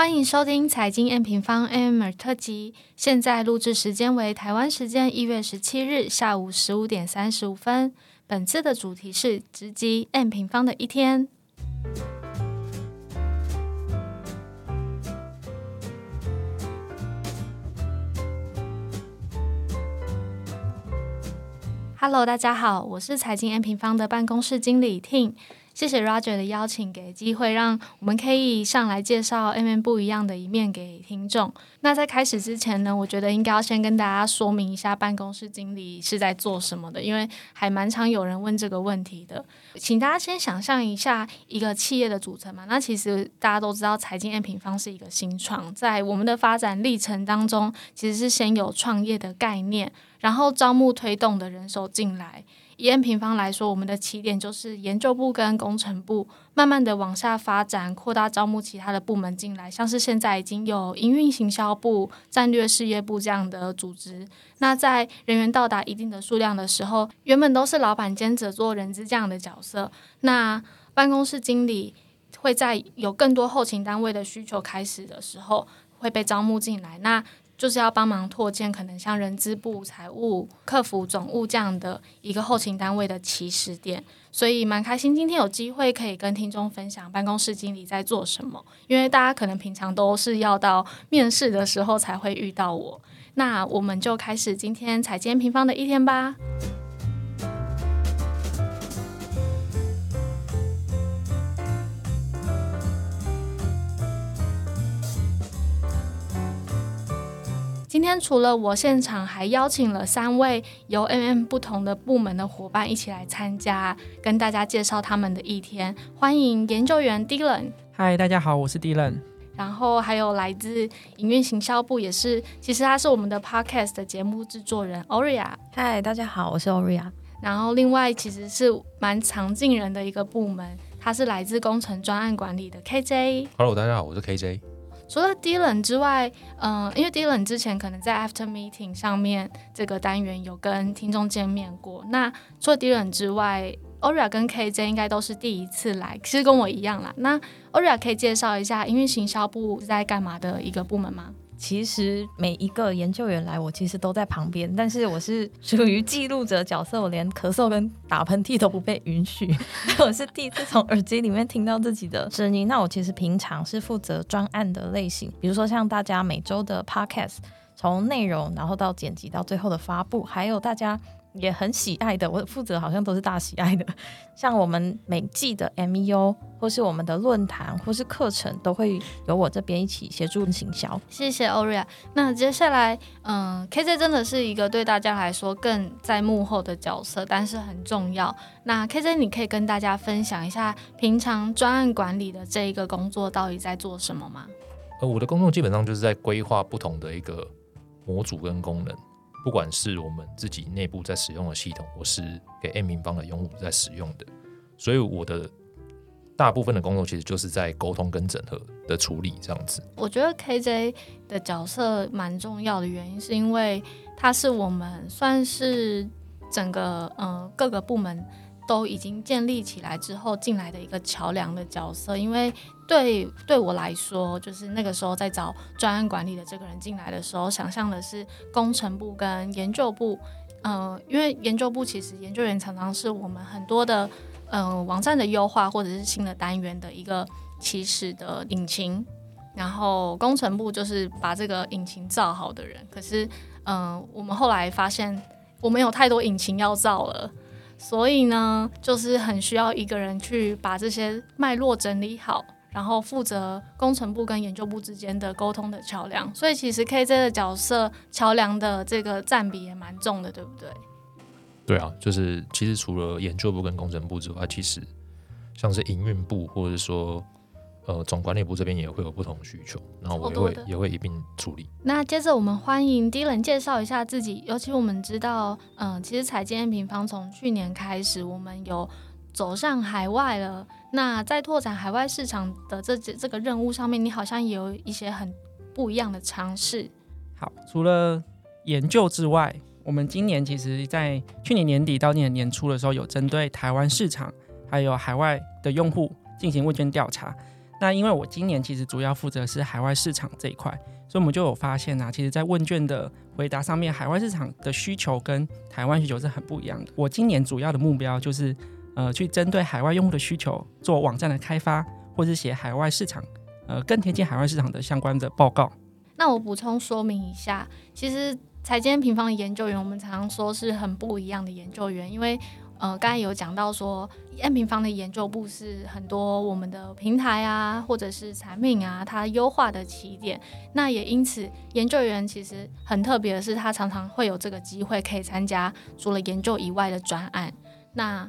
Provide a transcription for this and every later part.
欢迎收听财经 M 平方 AM 特辑。现在录制时间为台湾时间一月十七日下午十五点三十五分。本次的主题是直击 M 平方的一天。Hello，大家好，我是财经 M 平方的办公室经理 Ting。谢谢 Roger 的邀请，给机会让我们可以上来介绍 M M 不一样的一面给听众。那在开始之前呢，我觉得应该要先跟大家说明一下办公室经理是在做什么的，因为还蛮常有人问这个问题的。请大家先想象一下一个企业的组成嘛。那其实大家都知道，财经 M 平方是一个新创，在我们的发展历程当中，其实是先有创业的概念，然后招募推动的人手进来。以 M 平方来说，我们的起点就是研究部跟工程部，慢慢的往下发展，扩大招募其他的部门进来，像是现在已经有营运行销部、战略事业部这样的组织。那在人员到达一定的数量的时候，原本都是老板兼着做人资这样的角色，那办公室经理会在有更多后勤单位的需求开始的时候，会被招募进来。那就是要帮忙拓建可能像人资部、财务、客服、总务这样的一个后勤单位的起始点，所以蛮开心今天有机会可以跟听众分享办公室经理在做什么。因为大家可能平常都是要到面试的时候才会遇到我，那我们就开始今天采监平方的一天吧。今天除了我现场，还邀请了三位由 M M 不同的部门的伙伴一起来参加，跟大家介绍他们的一天。欢迎研究员 Dylan，嗨，大家好，我是 Dylan。然后还有来自营运行销部，也是其实他是我们的 Podcast 的节目制作人 Oria。嗨，大家好，我是 Oria。然后另外其实是蛮常进人的一个部门，他是来自工程专案管理的 KJ。Hello，大家好，我是 KJ。除了 Dylan 之外，嗯，因为 Dylan 之前可能在 After Meeting 上面这个单元有跟听众见面过。那除了 Dylan 之外，Oria 跟 KJ 应该都是第一次来，其实跟我一样啦。那 Oria 可以介绍一下，因为行销部在干嘛的一个部门吗？其实每一个研究员来，我其实都在旁边，但是我是属于记录者角色，我连咳嗽跟打喷嚏都不被允许。我是第一次从耳机里面听到自己的声音。那我其实平常是负责专案的类型，比如说像大家每周的 podcast，从内容然后到剪辑到最后的发布，还有大家。也很喜爱的，我负责好像都是大喜爱的，像我们每季的 M E O 或是我们的论坛或是课程，都会由我这边一起协助行销。谢谢 Oria。那接下来，嗯，K J 真的是一个对大家来说更在幕后的角色，但是很重要。那 K J，你可以跟大家分享一下平常专案管理的这一个工作到底在做什么吗？呃，我的工作基本上就是在规划不同的一个模组跟功能。不管是我们自己内部在使用的系统，我是给 M 平方的用户在使用的，所以我的大部分的工作其实就是在沟通跟整合的处理这样子。我觉得 KJ 的角色蛮重要的原因，是因为它是我们算是整个嗯各个部门。都已经建立起来之后进来的一个桥梁的角色，因为对对我来说，就是那个时候在找专案管理的这个人进来的时候，想象的是工程部跟研究部，嗯，因为研究部其实研究员常常是我们很多的嗯网站的优化或者是新的单元的一个起始的引擎，然后工程部就是把这个引擎造好的人，可是嗯，我们后来发现我们有太多引擎要造了。所以呢，就是很需要一个人去把这些脉络整理好，然后负责工程部跟研究部之间的沟通的桥梁。所以其实 KJ 的角色桥梁的这个占比也蛮重的，对不对？对啊，就是其实除了研究部跟工程部之外，其实像是营运部或者说。呃，总管理部这边也会有不同需求，然后我也会也会一并处理。那接着我们欢迎 Dylan 介绍一下自己，尤其我们知道，嗯，其实彩建平方从去年开始，我们有走上海外了。那在拓展海外市场的这这个任务上面，你好像也有一些很不一样的尝试。好，除了研究之外，我们今年其实在去年年底到今年年初的时候，有针对台湾市场还有海外的用户进行问卷调查。那因为我今年其实主要负责是海外市场这一块，所以我们就有发现啊，其实，在问卷的回答上面，海外市场的需求跟台湾需求是很不一样的。我今年主要的目标就是呃，去针对海外用户的需求做网站的开发，或是写海外市场呃更贴近海外市场的相关的报告。那我补充说明一下，其实财经平方的研究员，我们常常说是很不一样的研究员，因为呃，刚才有讲到说，N 平方的研究部是很多我们的平台啊，或者是产品啊，它优化的起点。那也因此，研究员其实很特别的是，他常常会有这个机会可以参加除了研究以外的专案。那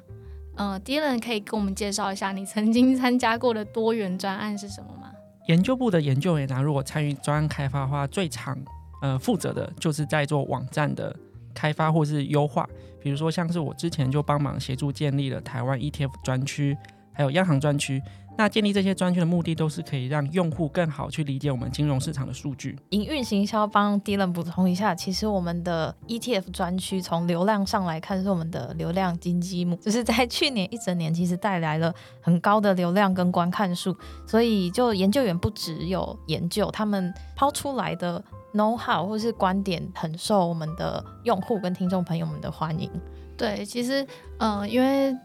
呃，Dylan 可以跟我们介绍一下你曾经参加过的多元专案是什么吗？研究部的研究员呢，如果参与专案开发的话，最常呃负责的就是在做网站的开发或是优化。比如说，像是我之前就帮忙协助建立了台湾 ETF 专区，还有央行专区。那建立这些专区的目的，都是可以让用户更好去理解我们金融市场的数据。营运行销帮 Dylan 补充一下，其实我们的 ETF 专区从流量上来看，是我们的流量金积木，就是在去年一整年，其实带来了很高的流量跟观看数。所以，就研究员不只有研究，他们抛出来的 know how 或是观点，很受我们的用户跟听众朋友们的欢迎。对，其实，嗯，因为。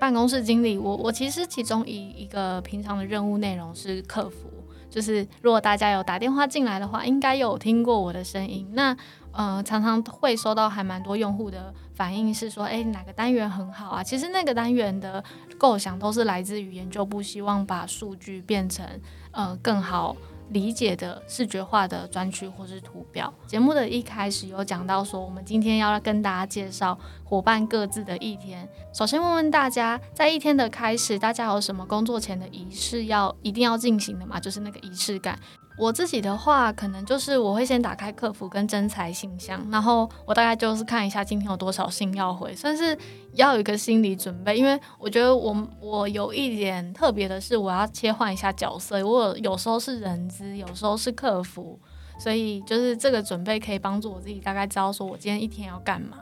办公室经理，我我其实其中一一个平常的任务内容是客服，就是如果大家有打电话进来的话，应该有听过我的声音。那呃，常常会收到还蛮多用户的反应，是说，哎，哪个单元很好啊？其实那个单元的构想都是来自于研究部，希望把数据变成呃更好。理解的视觉化的专区或是图表。节目的一开始有讲到说，我们今天要来跟大家介绍伙伴各自的一天。首先问问大家，在一天的开始，大家有什么工作前的仪式要一定要进行的吗？就是那个仪式感。我自己的话，可能就是我会先打开客服跟真才信箱，然后我大概就是看一下今天有多少信要回，算是要有一个心理准备。因为我觉得我我有一点特别的是，我要切换一下角色，我有时候是人资，有时候是客服，所以就是这个准备可以帮助我自己大概知道说我今天一天要干嘛。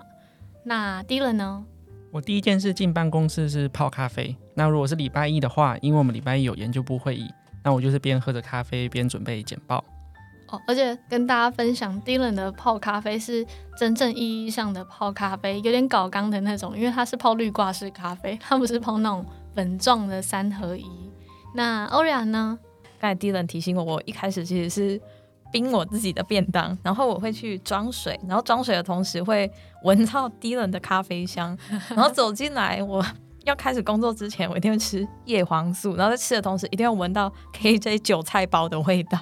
那低了呢？我第一件事进办公室是泡咖啡。那如果是礼拜一的话，因为我们礼拜一有研究部会议。那我就是边喝着咖啡边准备简报哦，而且跟大家分享，Dylan 的泡咖啡是真正意义上的泡咖啡，有点搞刚的那种，因为它是泡绿挂式咖啡，它不是泡那种粉状的三合一。那欧瑞安呢？刚才 Dylan 提醒我，我一开始其实是冰我自己的便当，然后我会去装水，然后装水的同时会闻到 Dylan 的咖啡香，然后走进来我。要开始工作之前，我一定会吃叶黄素，然后在吃的同时，一定要闻到 KJ 韭菜包的味道。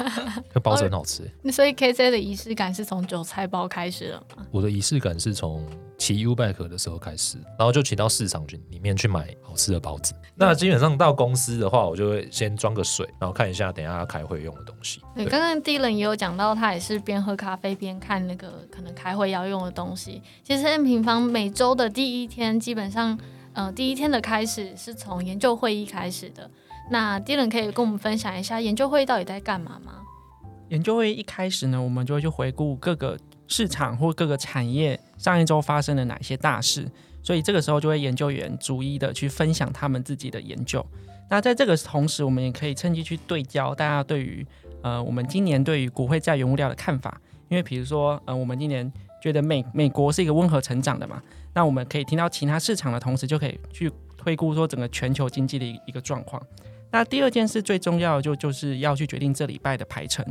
那包子很好吃，所以 KJ 的仪式感是从韭菜包开始了吗？我的仪式感是从骑 U bike 的时候开始，然后就骑到市场去里面去买好吃的包子。那基本上到公司的话，我就会先装个水，然后看一下等下要开会用的东西。对，刚刚 Dylan 也有讲到，他也是边喝咖啡边看那个可能开会要用的东西。其实 M 平方每周的第一天基本上。呃，第一天的开始是从研究会议开始的。那 Dylan 可以跟我们分享一下研究会议到底在干嘛吗？研究会议一开始呢，我们就会去回顾各个市场或各个产业上一周发生了哪些大事，所以这个时候就会研究员逐一的去分享他们自己的研究。那在这个同时，我们也可以趁机去对焦大家对于呃我们今年对于股汇债原物料的看法，因为比如说呃我们今年觉得美美国是一个温和成长的嘛。那我们可以听到其他市场的同时，就可以去推估说整个全球经济的一一个状况。那第二件事最重要的就就是要去决定这礼拜的排程，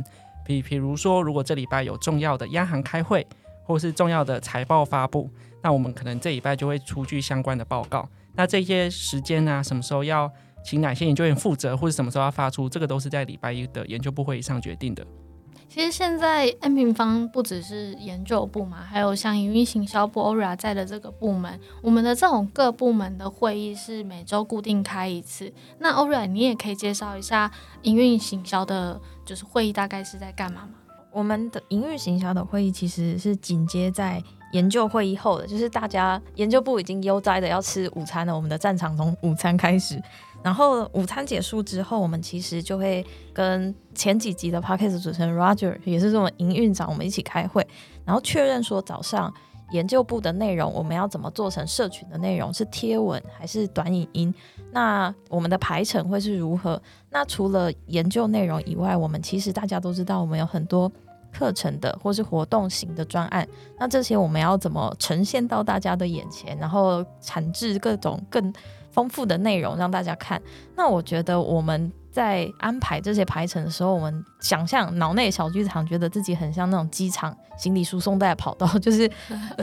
比比如说如果这礼拜有重要的央行开会，或是重要的财报发布，那我们可能这礼拜就会出具相关的报告。那这些时间呢，什么时候要请哪些研究员负责，或者什么时候要发出，这个都是在礼拜一的研究部会议上决定的。其实现在 N 平方不只是研究部嘛，还有像营运行销部 Ora 在的这个部门，我们的这种各部门的会议是每周固定开一次。那 Ora，你也可以介绍一下营运行销的，就是会议大概是在干嘛吗？我们的营运行销的会议其实是紧接在研究会议后的，就是大家研究部已经悠哉的要吃午餐了，我们的战场从午餐开始。然后午餐结束之后，我们其实就会跟前几集的 podcast 主持人 Roger，也是这种营运长，我们一起开会，然后确认说早上研究部的内容，我们要怎么做成社群的内容？是贴文还是短影音？那我们的排程会是如何？那除了研究内容以外，我们其实大家都知道，我们有很多课程的或是活动型的专案。那这些我们要怎么呈现到大家的眼前，然后产制各种更丰富的内容让大家看？那我觉得我们。在安排这些排程的时候，我们想象脑内小剧场，觉得自己很像那种机场行李输送带跑道，就是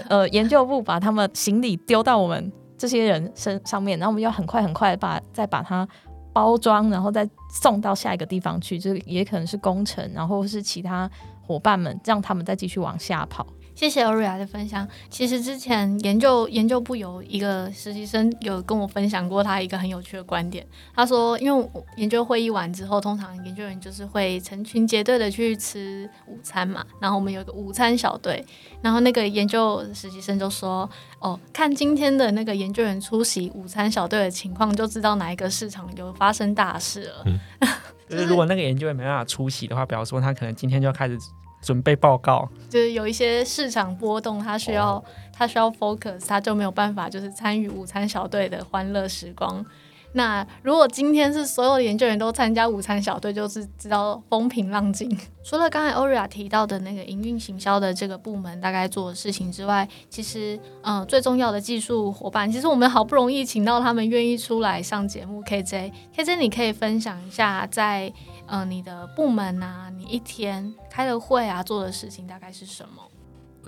呃研究部把他们行李丢到我们这些人身上面，然后我们要很快很快把再把它包装，然后再送到下一个地方去，就是也可能是工程，然后是其他伙伴们，让他们再继续往下跑。谢谢欧瑞亚的分享。其实之前研究研究部有一个实习生有跟我分享过他一个很有趣的观点。他说，因为研究会议完之后，通常研究员就是会成群结队的去吃午餐嘛。然后我们有个午餐小队。然后那个研究实习生就说：“哦，看今天的那个研究员出席午餐小队的情况，就知道哪一个市场有发生大事了。”就是如果那个研究员没办法出席的话，表示说他可能今天就要开始。准备报告，就是有一些市场波动，他需要他需要 focus，他就没有办法就是参与午餐小队的欢乐时光。那如果今天是所有的研究员都参加午餐小队，就是知道风平浪静。除了刚才 Oria 提到的那个营运行销的这个部门大概做的事情之外，其实嗯最重要的技术伙伴，其实我们好不容易请到他们愿意出来上节目。KJ，KJ 你可以分享一下在。嗯，你的部门啊，你一天开的会啊，做的事情大概是什么？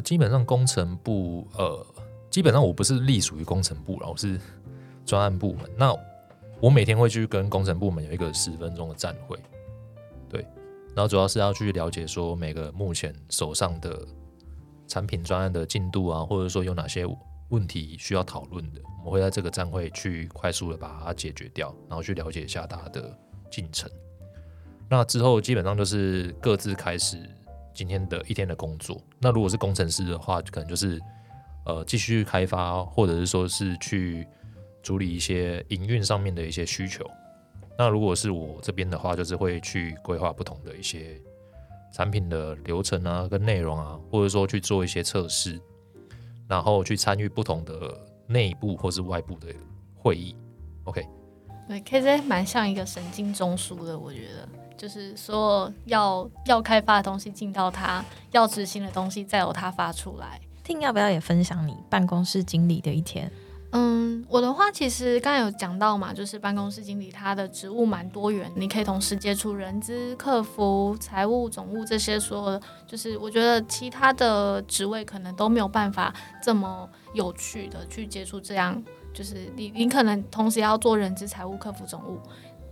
基本上工程部，呃，基本上我不是隶属于工程部了，我是专案部门。那我每天会去跟工程部门有一个十分钟的站会，对，然后主要是要去了解说每个目前手上的产品专案的进度啊，或者说有哪些问题需要讨论的，我们会在这个站会去快速的把它解决掉，然后去了解一下大家的进程。那之后基本上就是各自开始今天的一天的工作。那如果是工程师的话，可能就是呃继续开发，或者是说是去处理一些营运上面的一些需求。那如果是我这边的话，就是会去规划不同的一些产品的流程啊，跟内容啊，或者说去做一些测试，然后去参与不同的内部或是外部的会议。OK，对，KZ 蛮像一个神经中枢的，我觉得。就是说，要要开发的东西进到他，要执行的东西再由他发出来。听要不要也分享你办公室经理的一天？嗯，我的话其实刚才有讲到嘛，就是办公室经理他的职务蛮多元，你可以同时接触人资、客服、财务、总务这些，说就是我觉得其他的职位可能都没有办法这么有趣的去接触这样，就是你你可能同时要做人资、财务、客服、总务。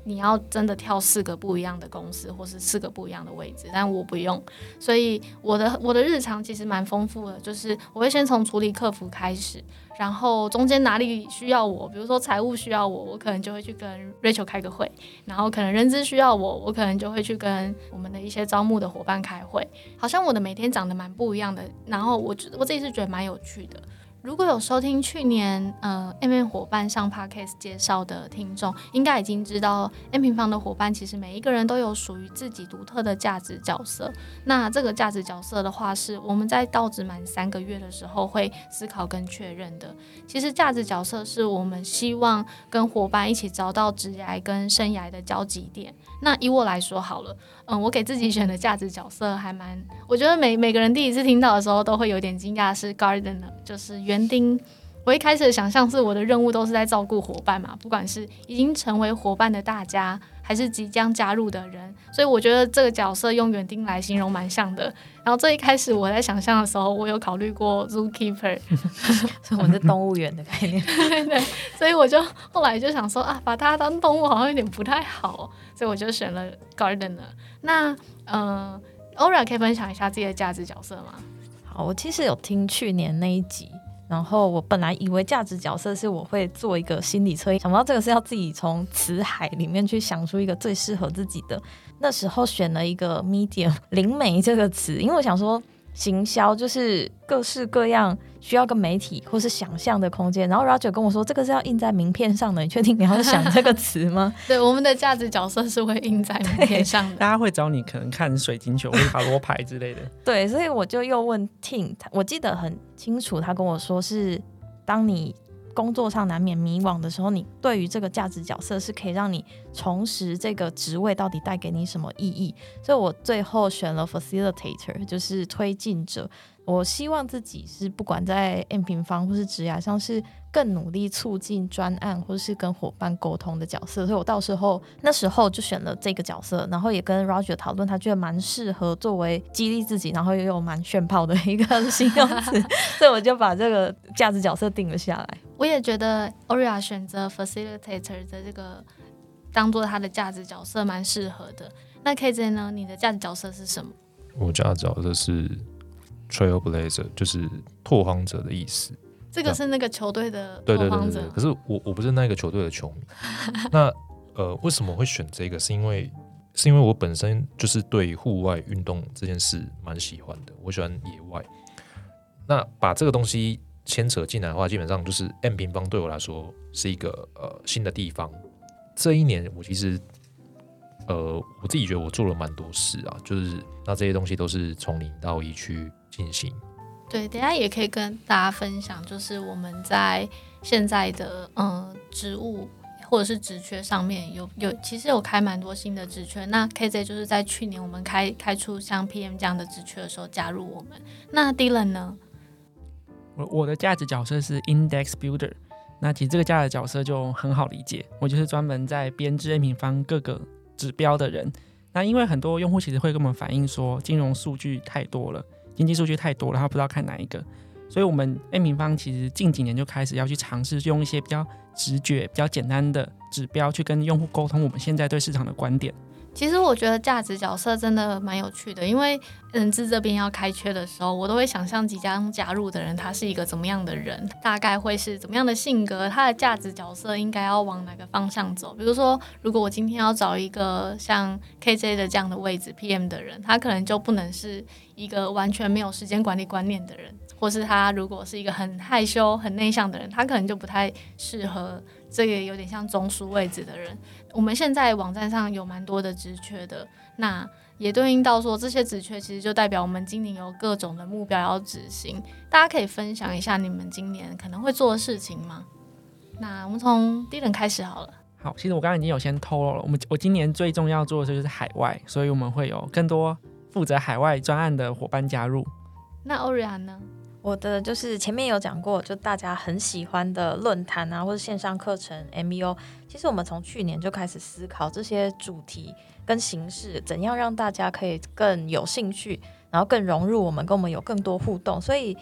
你要真的跳四个不一样的公司，或是四个不一样的位置，但我不用，所以我的我的日常其实蛮丰富的，就是我会先从处理客服开始，然后中间哪里需要我，比如说财务需要我，我可能就会去跟 Rachel 开个会，然后可能人资需要我，我可能就会去跟我们的一些招募的伙伴开会，好像我的每天长得蛮不一样的，然后我我自己是觉得蛮有趣的。如果有收听去年呃 M M 伙伴上 Podcast 介绍的听众，应该已经知道 M 平方的伙伴其实每一个人都有属于自己独特的价值角色。那这个价值角色的话，是我们在到职满三个月的时候会思考跟确认的。其实价值角色是我们希望跟伙伴一起找到职涯跟生涯的交集点。那以我来说好了，嗯，我给自己选的价值角色还蛮，我觉得每每个人第一次听到的时候都会有点惊讶，是 Gardener，就是园丁。我一开始的想象是我的任务都是在照顾伙伴嘛，不管是已经成为伙伴的大家，还是即将加入的人，所以我觉得这个角色用园丁来形容蛮像的。然后这一开始我在想象的时候，我有考虑过 zookeeper，所以我们是动物园的概念，对，所以我就后来就想说啊，把它当动物好像有点不太好，所以我就选了 gardener。那嗯，Ora 可以分享一下自己的价值角色吗？好，我其实有听去年那一集。然后我本来以为价值角色是我会做一个心理测验，想不到这个是要自己从词海里面去想出一个最适合自己的。那时候选了一个 medium 灵媒这个词，因为我想说行销，就是各式各样需要个媒体或是想象的空间。然后 Roger 跟我说，这个是要印在名片上的，你确定你要想这个词吗？对，我们的价值角色是会印在 名片上的。大家会找你可能看水晶球塔罗牌之类的。对，所以我就又问 Ting，我记得很清楚，他跟我说是当你。工作上难免迷惘的时候，你对于这个价值角色是可以让你重拾这个职位到底带给你什么意义。所以我最后选了 facilitator，就是推进者。我希望自己是不管在 M 平方或是职涯上是更努力促进专案或是跟伙伴沟通的角色。所以我到时候那时候就选了这个角色，然后也跟 Roger 讨论，他觉得蛮适合作为激励自己，然后又有蛮炫炮的一个形容词，所以我就把这个价值角色定了下来。我也觉得 Oria 选择 facilitator 的这个当做他的价值角色蛮适合的。那 KJ 呢？你的价值角色是什么？我价值角色是 Trailblazer，就是拓荒者的意思。这个是那个球队的拓荒者。可是我我不是那个球队的球迷。那呃，为什么会选这个？是因为是因为我本身就是对户外运动这件事蛮喜欢的。我喜欢野外。那把这个东西。牵扯进来的话，基本上就是 M 平方对我来说是一个呃新的地方。这一年我其实呃我自己觉得我做了蛮多事啊，就是那这些东西都是从零到一去进行。对，等下也可以跟大家分享，就是我们在现在的嗯职务或者是职缺上面有有其实有开蛮多新的职缺。那 KZ 就是在去年我们开开出像 PM 这样的职缺的时候加入我们。那 Dylan 呢？我我的价值角色是 Index Builder，那其实这个价值角色就很好理解，我就是专门在编制 A 平方各个指标的人。那因为很多用户其实会跟我们反映说，金融数据太多了，经济数据太多了，他不知道看哪一个，所以我们 A 平方其实近几年就开始要去尝试用一些比较直觉、比较简单的指标去跟用户沟通我们现在对市场的观点。其实我觉得价值角色真的蛮有趣的，因为人资这边要开缺的时候，我都会想象即将加入的人他是一个怎么样的人，大概会是怎么样的性格，他的价值角色应该要往哪个方向走。比如说，如果我今天要找一个像 KJ 的这样的位置 PM 的人，他可能就不能是一个完全没有时间管理观念的人，或是他如果是一个很害羞、很内向的人，他可能就不太适合。这个有点像中枢位置的人，我们现在网站上有蛮多的职缺的，那也对应到说这些职缺其实就代表我们今年有各种的目标要执行。大家可以分享一下你们今年可能会做的事情吗？那我们从第一轮开始好了。好，其实我刚刚已经有先透露了，我们我今年最重要做的就是海外，所以我们会有更多负责海外专案的伙伴加入。那欧瑞安呢？我的就是前面有讲过，就大家很喜欢的论坛啊，或者线上课程 M U。其实我们从去年就开始思考这些主题跟形式，怎样让大家可以更有兴趣，然后更融入我们，跟我们有更多互动。所以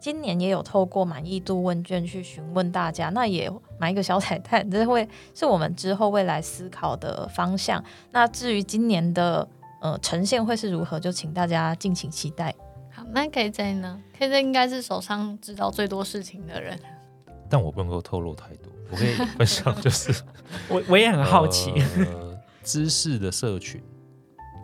今年也有透过满意度问卷去询问大家，那也买一个小彩蛋，这会是我们之后未来思考的方向。那至于今年的呃呈现会是如何，就请大家敬请期待。好那 KJ 呢？KJ 应该是手上知道最多事情的人，但我不能够透露太多。我可以分享，就是我我也很好奇，知识的社群。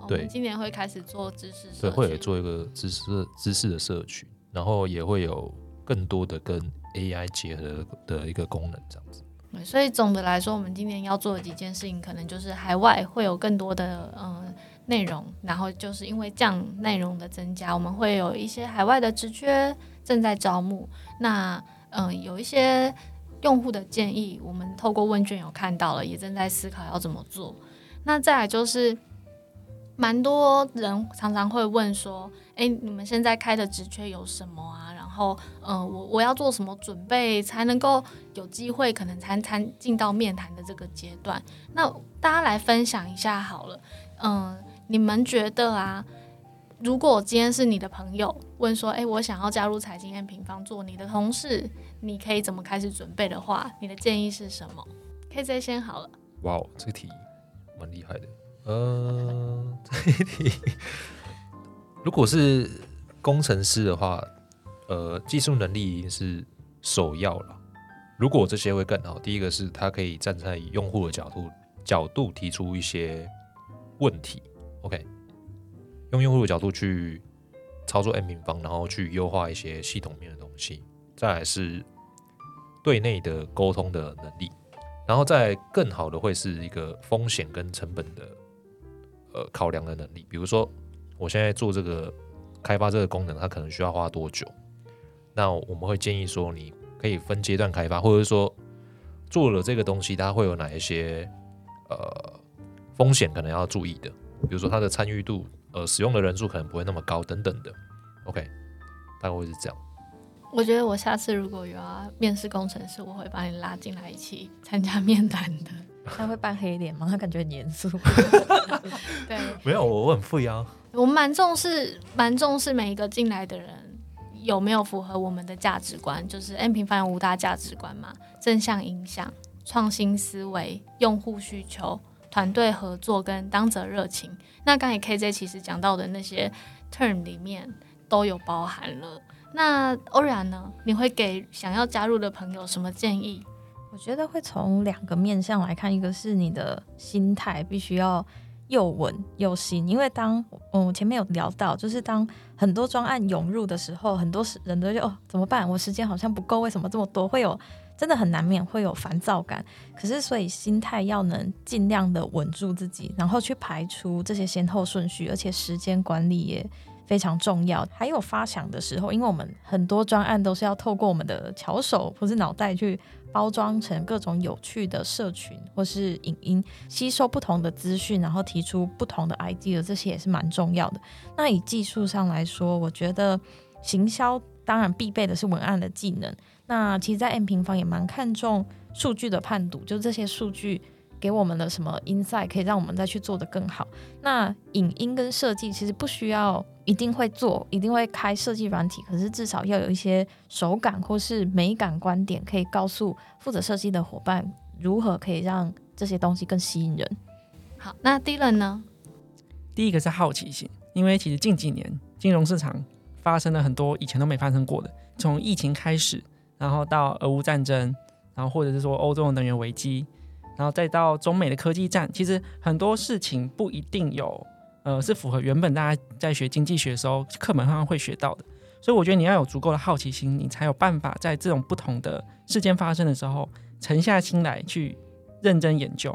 对，今年会开始做知识，对，会做一个知识知识的社群，然后也会有更多的跟 AI 结合的一个功能，这样子。对，所以总的来说，我们今年要做的几件事情，可能就是海外会有更多的嗯。内容，然后就是因为这样内容的增加，我们会有一些海外的职缺正在招募。那嗯，有一些用户的建议，我们透过问卷有看到了，也正在思考要怎么做。那再来就是，蛮多人常常会问说：“诶，你们现在开的职缺有什么啊？然后，嗯，我我要做什么准备才能够有机会，可能参参进到面谈的这个阶段？”那大家来分享一下好了，嗯。你们觉得啊，如果今天是你的朋友问说，哎，我想要加入财经 M 平方做你的同事，你可以怎么开始准备的话，你的建议是什么？KZ 先好了。哇哦，这个题蛮厉害的。呃，这题，如果是工程师的话，呃，技术能力已经是首要了。如果这些会更好，第一个是他可以站在用户的角度角度提出一些问题。OK，用用户的角度去操作 M 平方，然后去优化一些系统面的东西。再来是对内的沟通的能力，然后再更好的会是一个风险跟成本的呃考量的能力。比如说，我现在做这个开发这个功能，它可能需要花多久？那我们会建议说，你可以分阶段开发，或者是说做了这个东西，它会有哪一些呃风险可能要注意的？比如说它的参与度，呃，使用的人数可能不会那么高，等等的。OK，大概会是这样。我觉得我下次如果有要面试工程师，我会把你拉进来一起参加面谈的。他会扮黑脸吗？他感觉很严肃。对，没有，我很 free 啊。我们蛮重视，蛮重视每一个进来的人有没有符合我们的价值观，就是 N 平方有五大价值观嘛：正向影响、创新思维、用户需求、团队合作跟当责热情。那刚才 KJ 其实讲到的那些 term 里面都有包含了。那欧然呢？你会给想要加入的朋友什么建议？我觉得会从两个面向来看，一个是你的心态必须要又稳又新，因为当嗯前面有聊到，就是当很多专案涌入的时候，很多人都就哦怎么办？我时间好像不够，为什么这么多？会有真的很难免会有烦躁感。可是所以心态要能尽量的稳住自己，然后去排除这些先后顺序，而且时间管理也。非常重要，还有发想的时候，因为我们很多专案都是要透过我们的巧手或是脑袋去包装成各种有趣的社群或是影音，吸收不同的资讯，然后提出不同的 idea，这些也是蛮重要的。那以技术上来说，我觉得行销当然必备的是文案的技能。那其实，在 M 平方也蛮看重数据的判读，就这些数据。给我们的什么 insight 可以让我们再去做的更好？那影音跟设计其实不需要一定会做，一定会开设计软体，可是至少要有一些手感或是美感观点，可以告诉负责设计的伙伴如何可以让这些东西更吸引人。好，那第一轮呢？第一个是好奇心，因为其实近几年金融市场发生了很多以前都没发生过的，从疫情开始，然后到俄乌战争，然后或者是说欧洲的能源危机。然后再到中美的科技战，其实很多事情不一定有，呃，是符合原本大家在学经济学的时候课本上会学到的。所以我觉得你要有足够的好奇心，你才有办法在这种不同的事件发生的时候，沉下心来去认真研究。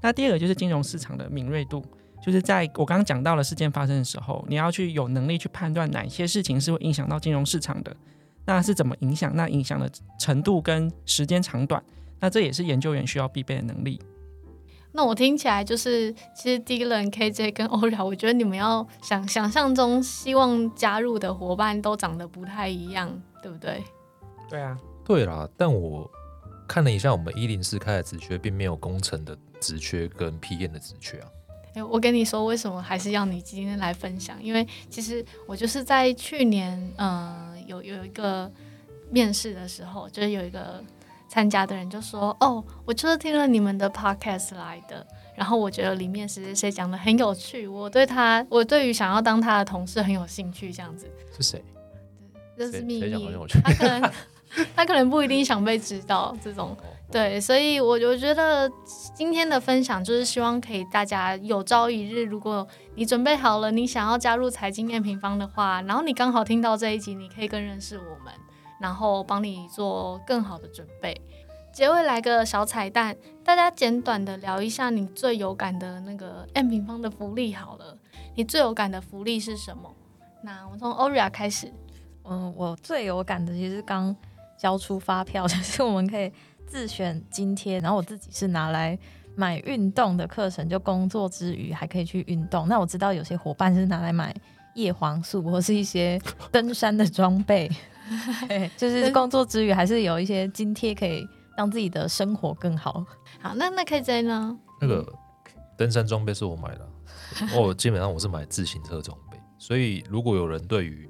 那第二个就是金融市场的敏锐度，就是在我刚刚讲到了事件发生的时候，你要去有能力去判断哪些事情是会影响到金融市场的，那是怎么影响，那影响的程度跟时间长短。那这也是研究员需要必备的能力。那我听起来就是，其实 Dylan、KJ 跟欧饶，我觉得你们要想想象中希望加入的伙伴都长得不太一样，对不对？对啊，对啦。但我看了一下，我们一零四开的职缺，并没有工程的职缺跟 PM 的职缺啊。哎，我跟你说，为什么还是要你今天来分享？因为其实我就是在去年，嗯，有有一个面试的时候，就是有一个。参加的人就说：“哦，我就是听了你们的 podcast 来的，然后我觉得里面谁谁谁讲的很有趣，我对他，我对于想要当他的同事很有兴趣。这样子是谁？这是秘密。他可能 他可能不一定想被知道这种。对，所以我我觉得今天的分享就是希望可以大家有朝一日，如果你准备好了，你想要加入财经面平方的话，然后你刚好听到这一集，你可以更认识我们。”然后帮你做更好的准备。结尾来个小彩蛋，大家简短的聊一下你最有感的那个 M 平方的福利好了。你最有感的福利是什么？那我从 Oria 开始。嗯，我最有感的其实刚交出发票，就是我们可以自选津贴，然后我自己是拿来买运动的课程，就工作之余还可以去运动。那我知道有些伙伴是拿来买叶黄素或是一些登山的装备。就是工作之余，还是有一些津贴可以让自己的生活更好。好，那那 KJ 呢？那个登山装备是我买的，我 基本上我是买自行车装备。所以如果有人对于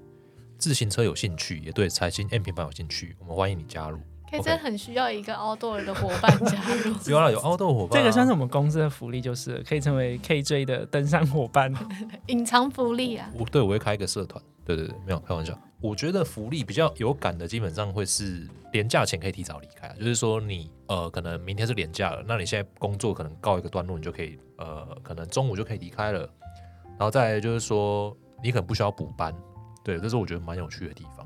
自行车有兴趣，也对财经 M 平板有兴趣，我们欢迎你加入。KJ 很需要一个 outdoor 的伙伴加入。有啦，有 outdoor 伙伴，这个算是我们公司的福利，就是可以成为 KJ 的登山伙伴。隐藏福利啊！我对我会开一个社团。对对对，没有开玩笑。我觉得福利比较有感的，基本上会是年假前可以提早离开，就是说你呃，可能明天是年假了，那你现在工作可能告一个段落，你就可以呃，可能中午就可以离开了。然后再就是说，你可能不需要补班，对，这是我觉得蛮有趣的地方。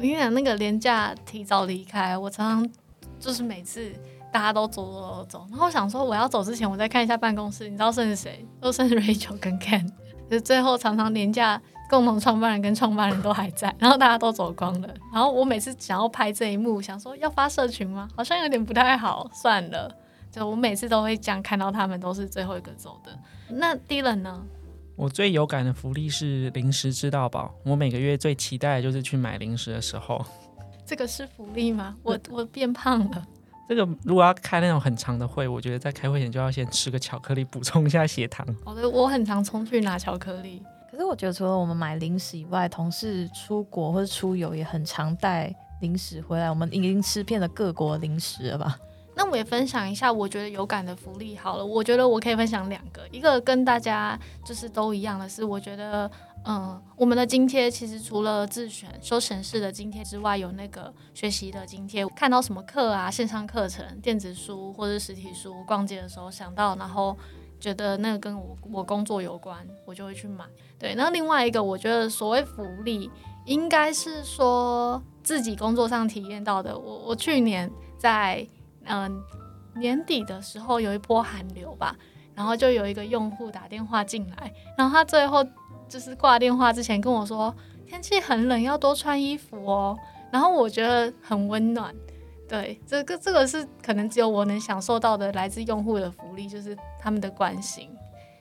我跟你讲，那个廉价提早离开，我常常就是每次大家都走走走走，然后我想说我要走之前，我再看一下办公室，你知道剩是谁？都剩 Rachel 跟 Ken，就最后常常廉价共同创办人跟创办人都还在，然后大家都走光了。然后我每次想要拍这一幕，想说要发社群吗？好像有点不太好，算了。就我每次都会这样看到他们都是最后一个走的。那 Dylan 呢？我最有感的福利是零食知道饱，我每个月最期待的就是去买零食的时候。这个是福利吗？我我变胖了。这个如果要开那种很长的会，我觉得在开会前就要先吃个巧克力补充一下血糖。好的，我很常冲去拿巧克力。可是我觉得除了我们买零食以外，同事出国或者出游也很常带零食回来。我们已经吃遍了各国零食了吧？那我也分享一下，我觉得有感的福利好了。我觉得我可以分享两个，一个跟大家就是都一样的是，我觉得，嗯，我们的津贴其实除了自选休闲式的津贴之外，有那个学习的津贴。看到什么课啊，线上课程、电子书或者实体书，逛街的时候想到，然后觉得那个跟我我工作有关，我就会去买。对，那另外一个，我觉得所谓福利，应该是说自己工作上体验到的。我我去年在。嗯，年底的时候有一波寒流吧，然后就有一个用户打电话进来，然后他最后就是挂电话之前跟我说，天气很冷，要多穿衣服哦。然后我觉得很温暖，对，这个这个是可能只有我能享受到的来自用户的福利，就是他们的关心，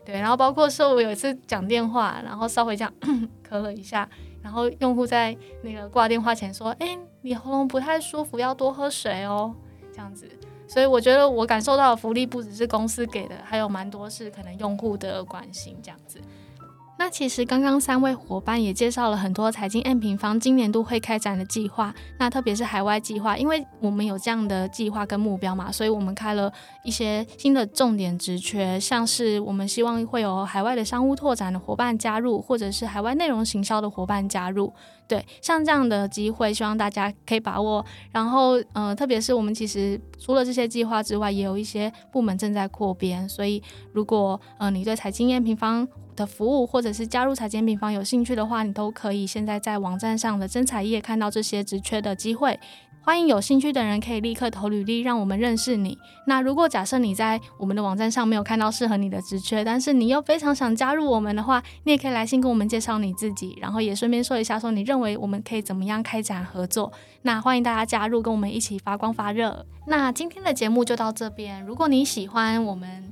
对。然后包括说我有一次讲电话，然后稍微这样 咳了一下，然后用户在那个挂电话前说，哎，你喉咙不太舒服，要多喝水哦。这样子，所以我觉得我感受到的福利不只是公司给的，还有蛮多是可能用户的关心这样子。那其实刚刚三位伙伴也介绍了很多财经 M 平方今年度会开展的计划，那特别是海外计划，因为我们有这样的计划跟目标嘛，所以我们开了一些新的重点职缺，像是我们希望会有海外的商务拓展的伙伴加入，或者是海外内容行销的伙伴加入。对，像这样的机会，希望大家可以把握。然后，呃，特别是我们其实除了这些计划之外，也有一些部门正在扩编，所以如果呃你对财经验平方的服务，或者是加入财经平方有兴趣的话，你都可以现在在网站上的真才页看到这些职缺的机会。欢迎有兴趣的人可以立刻投履历，让我们认识你。那如果假设你在我们的网站上没有看到适合你的职缺，但是你又非常想加入我们的话，你也可以来信跟我们介绍你自己，然后也顺便说一下，说你认为我们可以怎么样开展合作。那欢迎大家加入，跟我们一起发光发热。那今天的节目就到这边。如果你喜欢我们。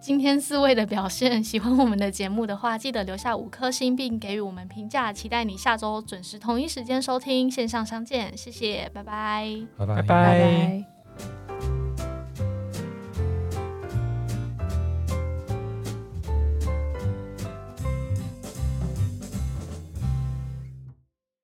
今天四位的表现，喜欢我们的节目的话，记得留下五颗星并给予我们评价。期待你下周准时同一时间收听线上相见，谢谢，拜拜，拜拜，拜拜。